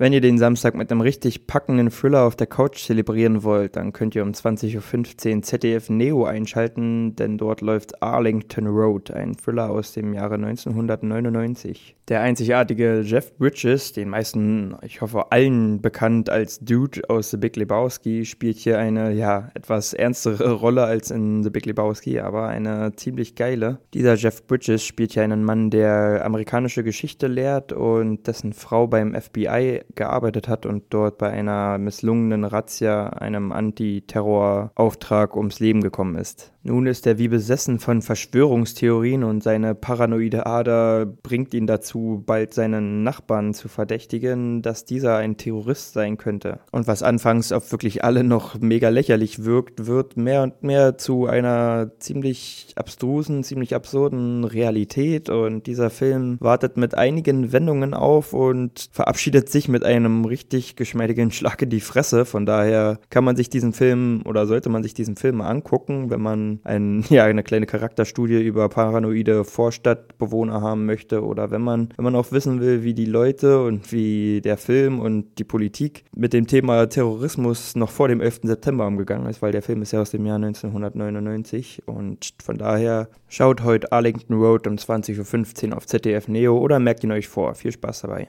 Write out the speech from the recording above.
Wenn ihr den Samstag mit einem richtig packenden Thriller auf der Couch zelebrieren wollt, dann könnt ihr um 20.15 Uhr ZDF Neo einschalten, denn dort läuft Arlington Road, ein Thriller aus dem Jahre 1999. Der einzigartige Jeff Bridges, den meisten, ich hoffe allen bekannt als Dude aus The Big Lebowski, spielt hier eine, ja, etwas ernstere Rolle als in The Big Lebowski, aber eine ziemlich geile. Dieser Jeff Bridges spielt hier einen Mann, der amerikanische Geschichte lehrt und dessen Frau beim FBI gearbeitet hat und dort bei einer misslungenen Razzia, einem Antiterrorauftrag ums Leben gekommen ist. Nun ist er wie besessen von Verschwörungstheorien und seine paranoide Ader bringt ihn dazu, bald seinen Nachbarn zu verdächtigen, dass dieser ein Terrorist sein könnte. Und was anfangs auf wirklich alle noch mega lächerlich wirkt, wird mehr und mehr zu einer ziemlich abstrusen, ziemlich absurden Realität und dieser Film wartet mit einigen Wendungen auf und verabschiedet sich mit einem richtig geschmeidigen Schlag in die Fresse. Von daher kann man sich diesen Film oder sollte man sich diesen Film angucken, wenn ein, ja, eine kleine Charakterstudie über paranoide Vorstadtbewohner haben möchte oder wenn man, wenn man auch wissen will, wie die Leute und wie der Film und die Politik mit dem Thema Terrorismus noch vor dem 11. September umgegangen ist, weil der Film ist ja aus dem Jahr 1999 und von daher schaut heute Arlington Road um 20.15 Uhr auf ZDF Neo oder merkt ihn euch vor. Viel Spaß dabei.